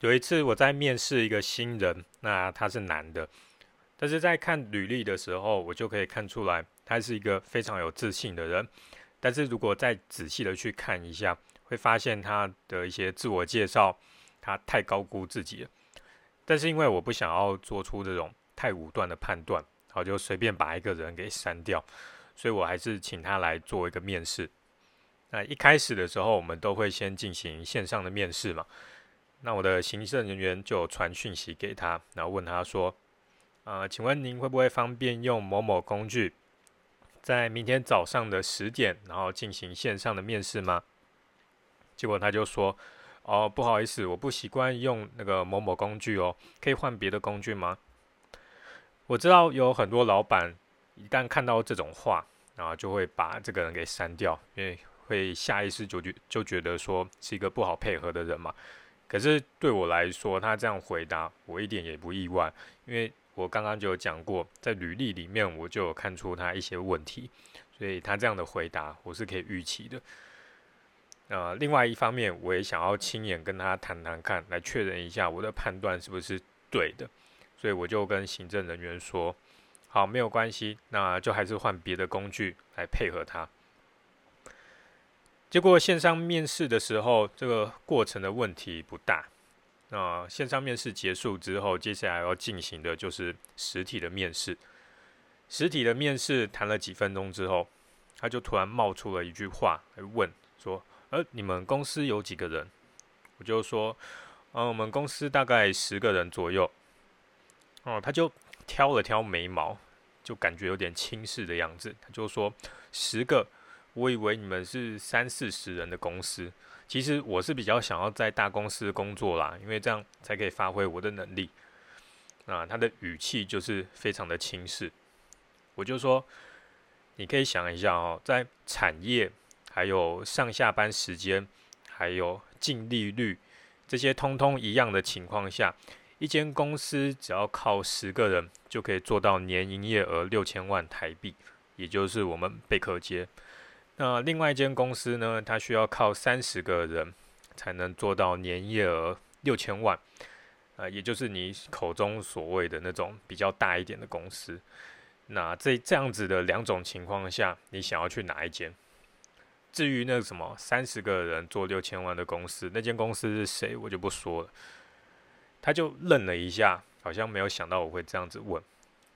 有一次我在面试一个新人，那他是男的，但是在看履历的时候，我就可以看出来他是一个非常有自信的人。但是如果再仔细的去看一下，会发现他的一些自我介绍，他太高估自己了。但是因为我不想要做出这种太武断的判断，好就随便把一个人给删掉，所以我还是请他来做一个面试。那一开始的时候，我们都会先进行线上的面试嘛。那我的行政人员就传讯息给他，然后问他说：“啊，请问您会不会方便用某某工具，在明天早上的十点，然后进行线上的面试吗？”结果他就说：“哦，不好意思，我不习惯用那个某某工具哦，可以换别的工具吗？”我知道有很多老板一旦看到这种话，然后就会把这个人给删掉，因为会下意识就觉就觉得说是一个不好配合的人嘛。可是对我来说，他这样回答我一点也不意外，因为我刚刚就有讲过，在履历里面我就有看出他一些问题，所以他这样的回答我是可以预期的。呃，另外一方面，我也想要亲眼跟他谈谈看，来确认一下我的判断是不是对的，所以我就跟行政人员说：“好，没有关系，那就还是换别的工具来配合他。”结果线上面试的时候，这个过程的问题不大。那线上面试结束之后，接下来要进行的就是实体的面试。实体的面试谈了几分钟之后，他就突然冒出了一句话来问说：“呃，你们公司有几个人？”我就说：“嗯，我们公司大概十个人左右。”哦，他就挑了挑眉毛，就感觉有点轻视的样子。他就说：“十个。”我以为你们是三四十人的公司，其实我是比较想要在大公司工作啦，因为这样才可以发挥我的能力。啊，他的语气就是非常的轻视，我就说，你可以想一下哦，在产业、还有上下班时间、还有净利率这些通通一样的情况下，一间公司只要靠十个人就可以做到年营业额六千万台币，也就是我们贝壳街。那另外一间公司呢？它需要靠三十个人才能做到年营业额六千万，啊，也就是你口中所谓的那种比较大一点的公司。那这这样子的两种情况下，你想要去哪一间？至于那个什么三十个人做六千万的公司，那间公司是谁，我就不说了。他就愣了一下，好像没有想到我会这样子问。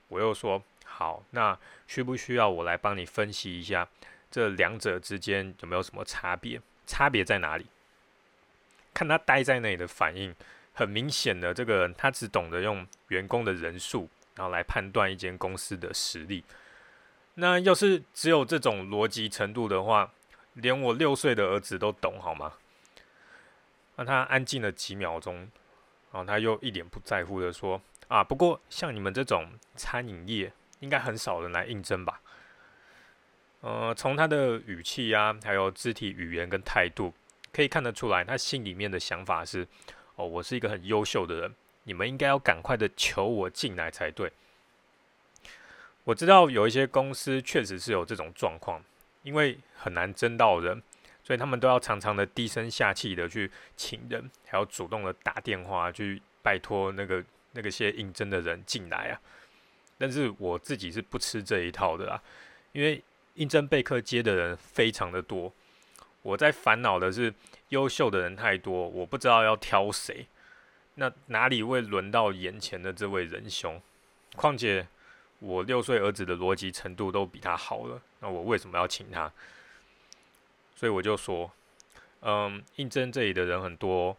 我又说：好，那需不需要我来帮你分析一下？这两者之间有没有什么差别？差别在哪里？看他待在那里的反应，很明显的，这个人他只懂得用员工的人数，然后来判断一间公司的实力。那要是只有这种逻辑程度的话，连我六岁的儿子都懂好吗？那他安静了几秒钟，然后他又一脸不在乎的说：“啊，不过像你们这种餐饮业，应该很少人来应征吧？”呃，从他的语气啊，还有肢体语言跟态度，可以看得出来，他心里面的想法是：哦，我是一个很优秀的人，你们应该要赶快的求我进来才对。我知道有一些公司确实是有这种状况，因为很难争到人，所以他们都要常常的低声下气的去请人，还要主动的打电话去拜托那个那个些应征的人进来啊。但是我自己是不吃这一套的啦，因为。应征备课接的人非常的多，我在烦恼的是优秀的人太多，我不知道要挑谁。那哪里会轮到眼前的这位仁兄？况且我六岁儿子的逻辑程度都比他好了，那我为什么要请他？所以我就说，嗯，应征这里的人很多，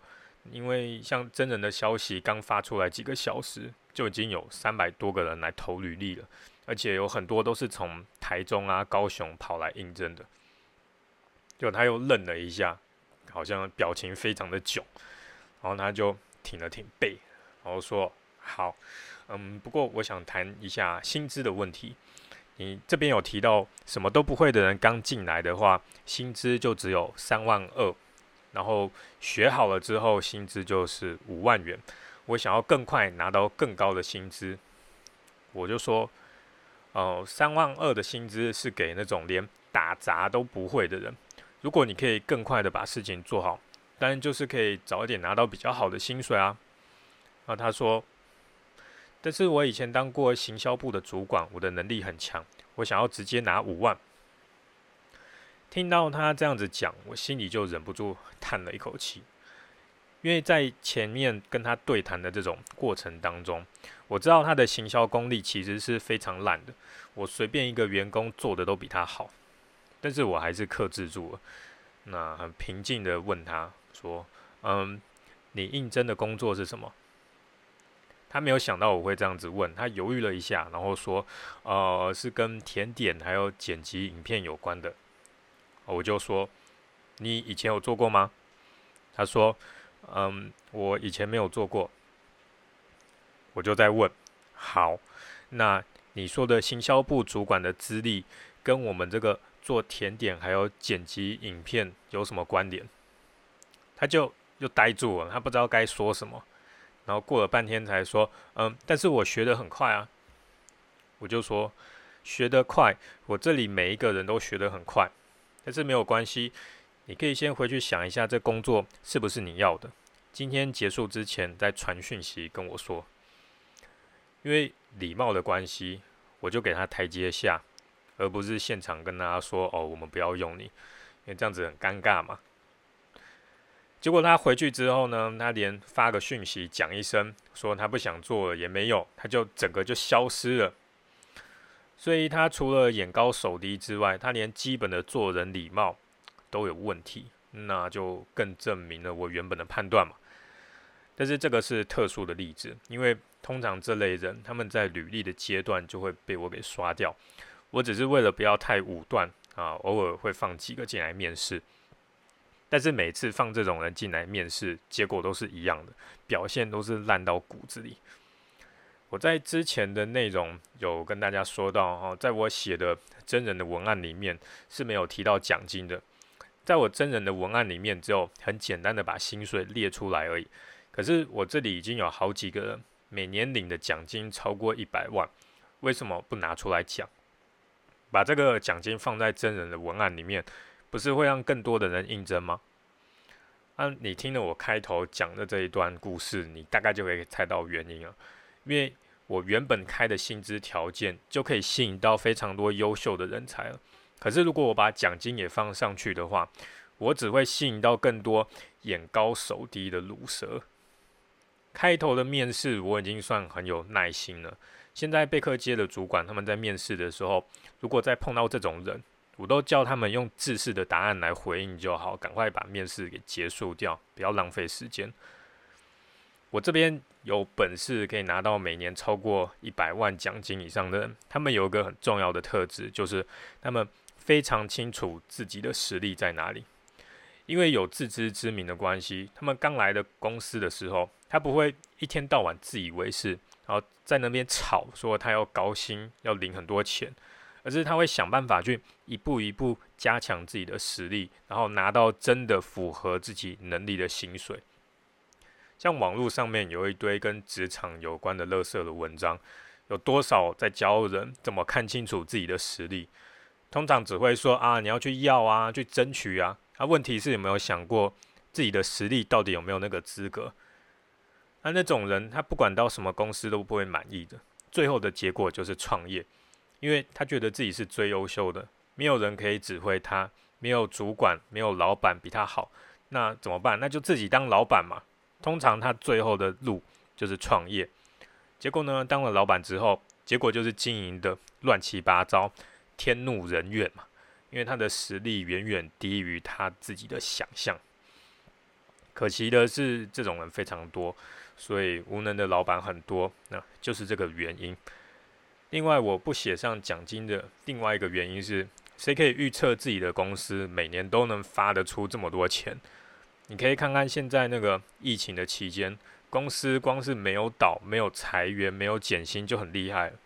因为像真人的消息刚发出来几个小时，就已经有三百多个人来投履历了。而且有很多都是从台中啊、高雄跑来应征的，就他又愣了一下，好像表情非常的囧，然后他就挺了挺背，然后说：“好，嗯，不过我想谈一下薪资的问题。你这边有提到什么都不会的人刚进来的话，薪资就只有三万二，然后学好了之后薪资就是五万元。我想要更快拿到更高的薪资，我就说。”哦，三万二的薪资是给那种连打杂都不会的人。如果你可以更快的把事情做好，当然就是可以早一点拿到比较好的薪水啊。啊，他说，但是我以前当过行销部的主管，我的能力很强，我想要直接拿五万。听到他这样子讲，我心里就忍不住叹了一口气，因为在前面跟他对谈的这种过程当中，我知道他的行销功力其实是非常烂的，我随便一个员工做的都比他好，但是我还是克制住了，那很平静的问他说：“嗯，你应征的工作是什么？”他没有想到我会这样子问，他犹豫了一下，然后说：“呃，是跟甜点还有剪辑影片有关的。”我就说：“你以前有做过吗？”他说：“嗯，我以前没有做过。”我就在问：“好，那你说的行销部主管的资历跟我们这个做甜点还有剪辑影片有什么关联？”他就又呆住了，他不知道该说什么。然后过了半天才说：“嗯，但是我学得很快啊。”我就说：“学得快，我这里每一个人都学得很快。”但是没有关系，你可以先回去想一下，这工作是不是你要的？今天结束之前再传讯息跟我说。因为礼貌的关系，我就给他台阶下，而不是现场跟他说：“哦，我们不要用你。”因为这样子很尴尬嘛。结果他回去之后呢，他连发个讯息讲一声，说他不想做了也没有，他就整个就消失了。所以他除了眼高手低之外，他连基本的做人礼貌都有问题，那就更证明了我原本的判断嘛。但是这个是特殊的例子，因为通常这类人他们在履历的阶段就会被我给刷掉。我只是为了不要太武断啊，偶尔会放几个进来面试，但是每次放这种人进来面试，结果都是一样的，表现都是烂到骨子里。我在之前的内容有跟大家说到，哦，在我写的真人的文案里面是没有提到奖金的，在我真人的文案里面只有很简单的把薪水列出来而已。可是我这里已经有好几个人每年领的奖金超过一百万，为什么不拿出来讲？把这个奖金放在真人的文案里面，不是会让更多的人应征吗？啊，你听了我开头讲的这一段故事，你大概就可以猜到原因了。因为我原本开的薪资条件就可以吸引到非常多优秀的人才了，可是如果我把奖金也放上去的话，我只会吸引到更多眼高手低的卤蛇。开头的面试我已经算很有耐心了，现在贝克街的主管他们在面试的时候，如果再碰到这种人，我都叫他们用自式的答案来回应就好，赶快把面试给结束掉，不要浪费时间。我这边有本事可以拿到每年超过一百万奖金以上的人，他们有一个很重要的特质，就是他们非常清楚自己的实力在哪里。因为有自知之明的关系，他们刚来的公司的时候，他不会一天到晚自以为是，然后在那边吵说他要高薪，要领很多钱，而是他会想办法去一步一步加强自己的实力，然后拿到真的符合自己能力的薪水。像网络上面有一堆跟职场有关的乐色的文章，有多少在教人怎么看清楚自己的实力？通常只会说啊，你要去要啊，去争取啊。啊，问题是有没有想过自己的实力到底有没有那个资格？那那种人，他不管到什么公司都不会满意的，最后的结果就是创业，因为他觉得自己是最优秀的，没有人可以指挥他，没有主管，没有老板比他好，那怎么办？那就自己当老板嘛。通常他最后的路就是创业，结果呢，当了老板之后，结果就是经营的乱七八糟，天怒人怨嘛。因为他的实力远远低于他自己的想象。可惜的是，这种人非常多，所以无能的老板很多，那就是这个原因。另外，我不写上奖金的另外一个原因是，谁可以预测自己的公司每年都能发得出这么多钱？你可以看看现在那个疫情的期间，公司光是没有倒、没有裁员、没有减薪就很厉害了。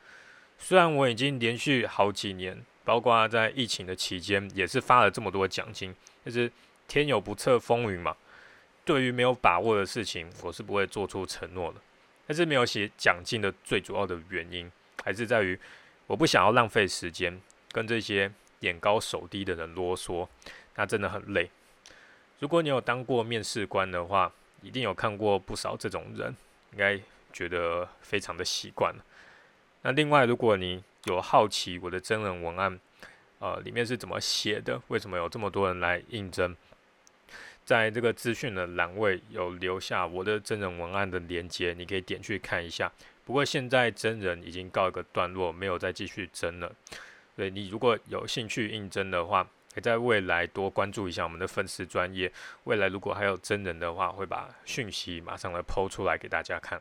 虽然我已经连续好几年，包括在疫情的期间，也是发了这么多奖金，但是天有不测风云嘛。对于没有把握的事情，我是不会做出承诺的。但是没有写奖金的最主要的原因，还是在于我不想要浪费时间跟这些眼高手低的人啰嗦，那真的很累。如果你有当过面试官的话，一定有看过不少这种人，应该觉得非常的习惯了。那另外，如果你有好奇我的真人文案，呃，里面是怎么写的？为什么有这么多人来应征？在这个资讯的栏位有留下我的真人文案的连接，你可以点去看一下。不过现在真人已经告一个段落，没有再继续争了。对你如果有兴趣应征的话，可在未来多关注一下我们的粉丝专业。未来如果还有真人的话，会把讯息马上来抛出来给大家看。